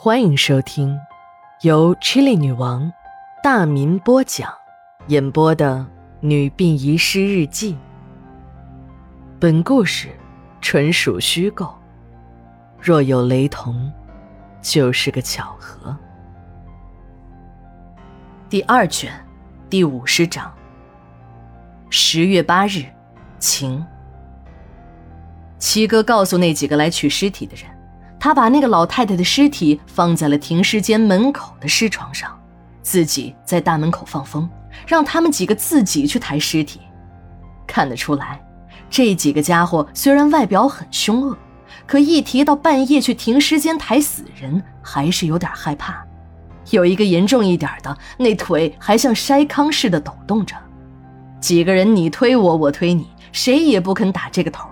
欢迎收听由 Chili 女王大民播讲、演播的《女病遗失日记》。本故事纯属虚构，若有雷同，就是个巧合。第二卷第五十章。十月八日，晴。七哥告诉那几个来取尸体的人，他把那个老太太的尸体放在了停尸间门口的尸床上，自己在大门口放风，让他们几个自己去抬尸体。看得出来，这几个家伙虽然外表很凶恶，可一提到半夜去停尸间抬死人，还是有点害怕。有一个严重一点的，那腿还像筛糠似的抖动着。几个人你推我，我推你，谁也不肯打这个头。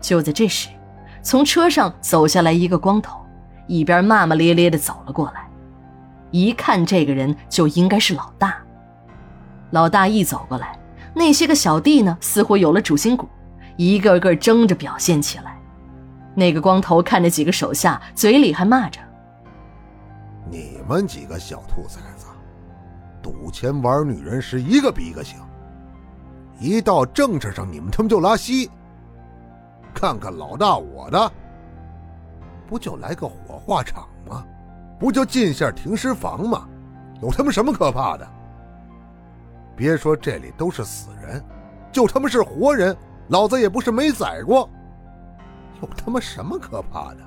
就在这时，从车上走下来一个光头，一边骂骂咧咧的走了过来。一看这个人就应该是老大。老大一走过来，那些个小弟呢，似乎有了主心骨，一个个争着表现起来。那个光头看着几个手下，嘴里还骂着：“你们几个小兔崽子，赌钱玩女人是一个比一个行。一到正事上，你们他妈就拉稀。”看看老大我的，不就来个火化场吗？不就进下停尸房吗？有他妈什么可怕的？别说这里都是死人，就他妈是活人，老子也不是没宰过。有他妈什么可怕的？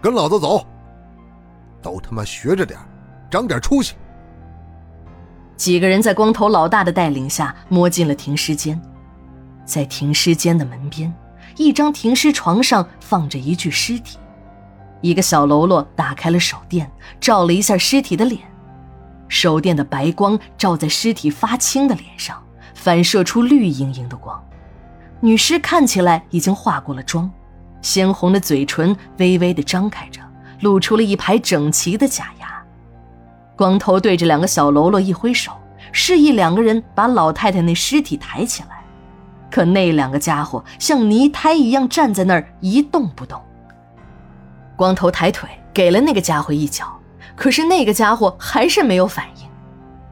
跟老子走！都他妈学着点，长点出息。几个人在光头老大的带领下摸进了停尸间，在停尸间的门边。一张停尸床上放着一具尸体，一个小喽啰打开了手电，照了一下尸体的脸，手电的白光照在尸体发青的脸上，反射出绿莹莹的光。女尸看起来已经化过了妆，鲜红的嘴唇微微的张开着，露出了一排整齐的假牙。光头对着两个小喽啰一挥手，示意两个人把老太太那尸体抬起来。可那两个家伙像泥胎一样站在那儿一动不动。光头抬腿给了那个家伙一脚，可是那个家伙还是没有反应。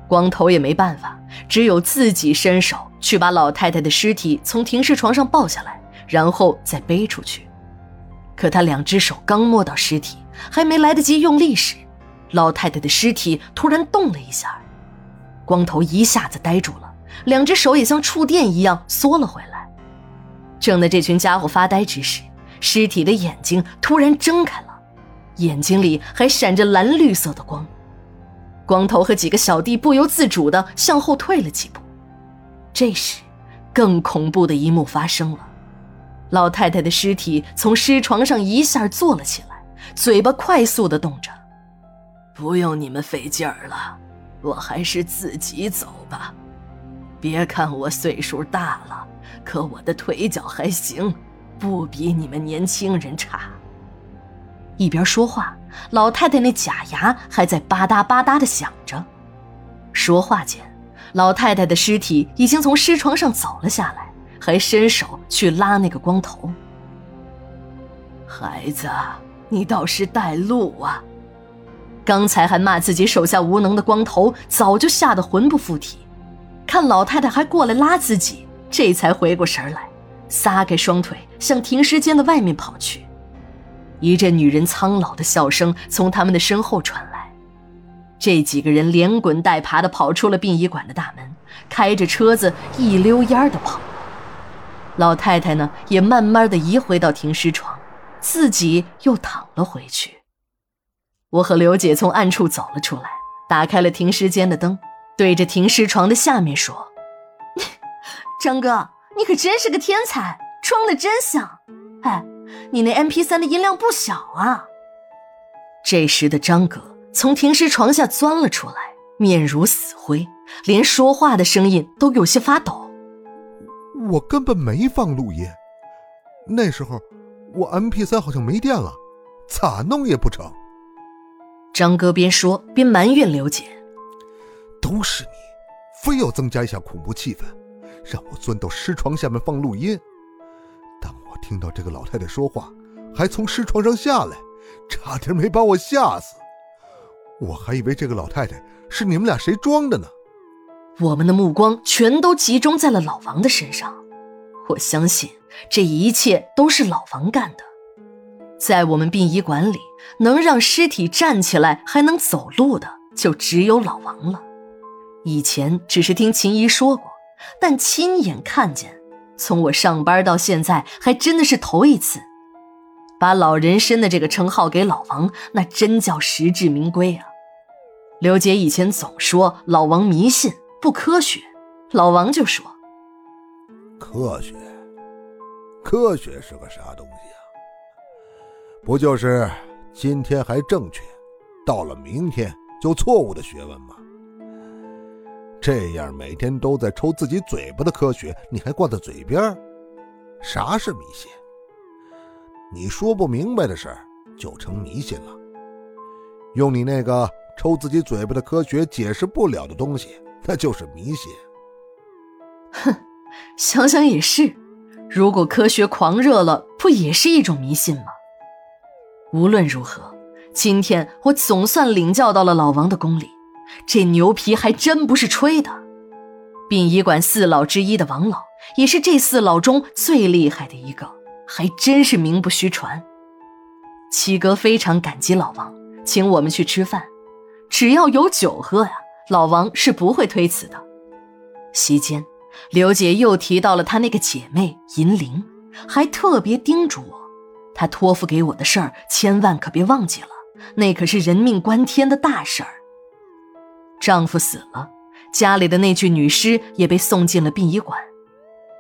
光头也没办法，只有自己伸手去把老太太的尸体从停尸床上抱下来，然后再背出去。可他两只手刚摸到尸体，还没来得及用力时，老太太的尸体突然动了一下，光头一下子呆住了。两只手也像触电一样缩了回来。正在这群家伙发呆之时，尸体的眼睛突然睁开了，眼睛里还闪着蓝绿色的光。光头和几个小弟不由自主地向后退了几步。这时，更恐怖的一幕发生了：老太太的尸体从尸床上一下坐了起来，嘴巴快速地动着。不用你们费劲儿了，我还是自己走吧。别看我岁数大了，可我的腿脚还行，不比你们年轻人差。一边说话，老太太那假牙还在吧嗒吧嗒的响着。说话间，老太太的尸体已经从尸床上走了下来，还伸手去拉那个光头。孩子，你倒是带路啊！刚才还骂自己手下无能的光头，早就吓得魂不附体。看老太太还过来拉自己，这才回过神来，撒开双腿向停尸间的外面跑去。一阵女人苍老的笑声从他们的身后传来，这几个人连滚带爬地跑出了殡仪馆的大门，开着车子一溜烟地跑。老太太呢，也慢慢地移回到停尸床，自己又躺了回去。我和刘姐从暗处走了出来，打开了停尸间的灯。对着停尸床的下面说：“ 张哥，你可真是个天才，装的真像。哎，你那 M P 三的音量不小啊。”这时的张哥从停尸床下钻了出来，面如死灰，连说话的声音都有些发抖。我根本没放录音，那时候我 M P 三好像没电了，咋弄也不成。张哥边说边埋怨刘姐。都是你，非要增加一下恐怖气氛，让我钻到尸床下面放录音。当我听到这个老太太说话，还从尸床上下来，差点没把我吓死。我还以为这个老太太是你们俩谁装的呢。我们的目光全都集中在了老王的身上。我相信这一切都是老王干的。在我们殡仪馆里，能让尸体站起来还能走路的，就只有老王了。以前只是听秦姨说过，但亲眼看见，从我上班到现在，还真的是头一次。把老人参的这个称号给老王，那真叫实至名归啊！刘姐以前总说老王迷信不科学，老王就说：“科学，科学是个啥东西啊？”不就是今天还正确，到了明天就错误的学问吗？这样每天都在抽自己嘴巴的科学，你还挂在嘴边？啥是迷信？你说不明白的事就成迷信了。用你那个抽自己嘴巴的科学解释不了的东西，那就是迷信。哼，想想也是，如果科学狂热了，不也是一种迷信吗？无论如何，今天我总算领教到了老王的功力，这牛皮还真不是吹的。殡仪馆四老之一的王老，也是这四老中最厉害的一个，还真是名不虚传。七哥非常感激老王，请我们去吃饭，只要有酒喝呀，老王是不会推辞的。席间，刘姐又提到了她那个姐妹银玲，还特别叮嘱我。她托付给我的事儿，千万可别忘记了，那可是人命关天的大事儿。丈夫死了，家里的那具女尸也被送进了殡仪馆，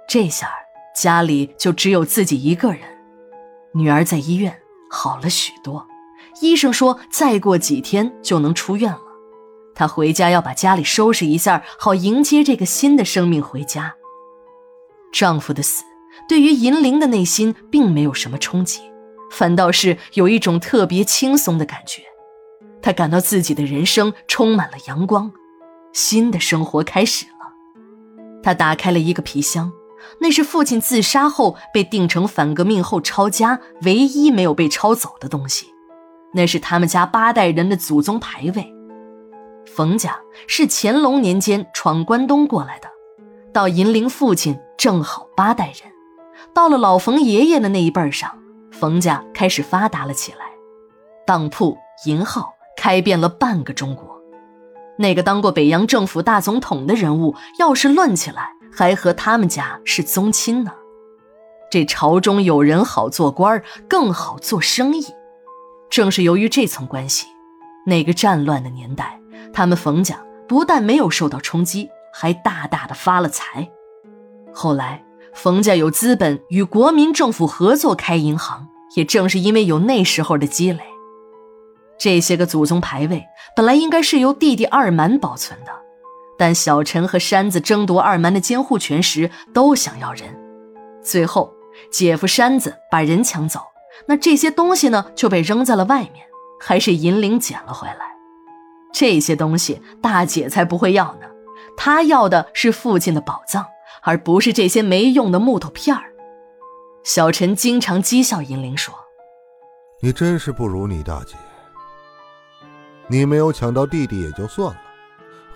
这下家里就只有自己一个人。女儿在医院好了许多，医生说再过几天就能出院了。她回家要把家里收拾一下，好迎接这个新的生命回家。丈夫的死。对于银铃的内心并没有什么冲击，反倒是有一种特别轻松的感觉。他感到自己的人生充满了阳光，新的生活开始了。他打开了一个皮箱，那是父亲自杀后被定成反革命后抄家唯一没有被抄走的东西，那是他们家八代人的祖宗牌位。冯家是乾隆年间闯关东过来的，到银铃父亲正好八代人。到了老冯爷爷的那一辈上，冯家开始发达了起来，当铺、银号开遍了半个中国。那个当过北洋政府大总统的人物，要是论起来，还和他们家是宗亲呢。这朝中有人好做官更好做生意。正是由于这层关系，那个战乱的年代，他们冯家不但没有受到冲击，还大大的发了财。后来。冯家有资本与国民政府合作开银行，也正是因为有那时候的积累。这些个祖宗牌位本来应该是由弟弟二蛮保存的，但小陈和山子争夺二蛮的监护权时都想要人，最后姐夫山子把人抢走，那这些东西呢就被扔在了外面，还是银铃捡了回来。这些东西大姐才不会要呢，她要的是父亲的宝藏。而不是这些没用的木头片儿。小陈经常讥笑银铃说：“你真是不如你大姐。你没有抢到弟弟也就算了，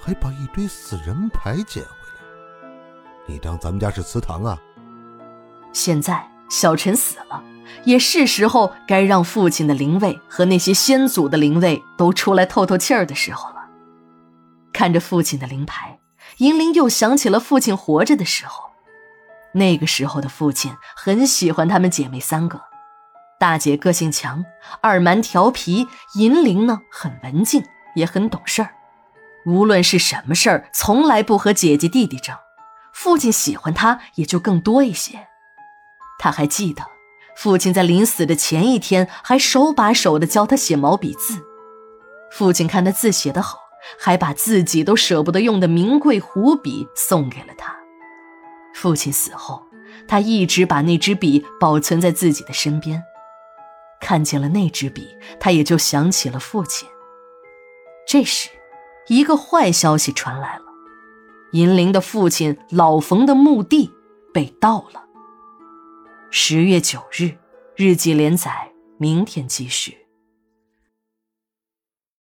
还把一堆死人牌捡回来。你当咱们家是祠堂啊？”现在小陈死了，也是时候该让父亲的灵位和那些先祖的灵位都出来透透气儿的时候了。看着父亲的灵牌。银铃又想起了父亲活着的时候，那个时候的父亲很喜欢她们姐妹三个，大姐个性强，二蛮调皮，银铃呢很文静，也很懂事儿，无论是什么事儿，从来不和姐姐弟弟争，父亲喜欢她也就更多一些。他还记得，父亲在临死的前一天还手把手的教他写毛笔字，父亲看他字写得好。还把自己都舍不得用的名贵湖笔送给了他。父亲死后，他一直把那支笔保存在自己的身边。看见了那支笔，他也就想起了父亲。这时，一个坏消息传来了：银铃的父亲老冯的墓地被盗了。十月九日，日记连载，明天继续。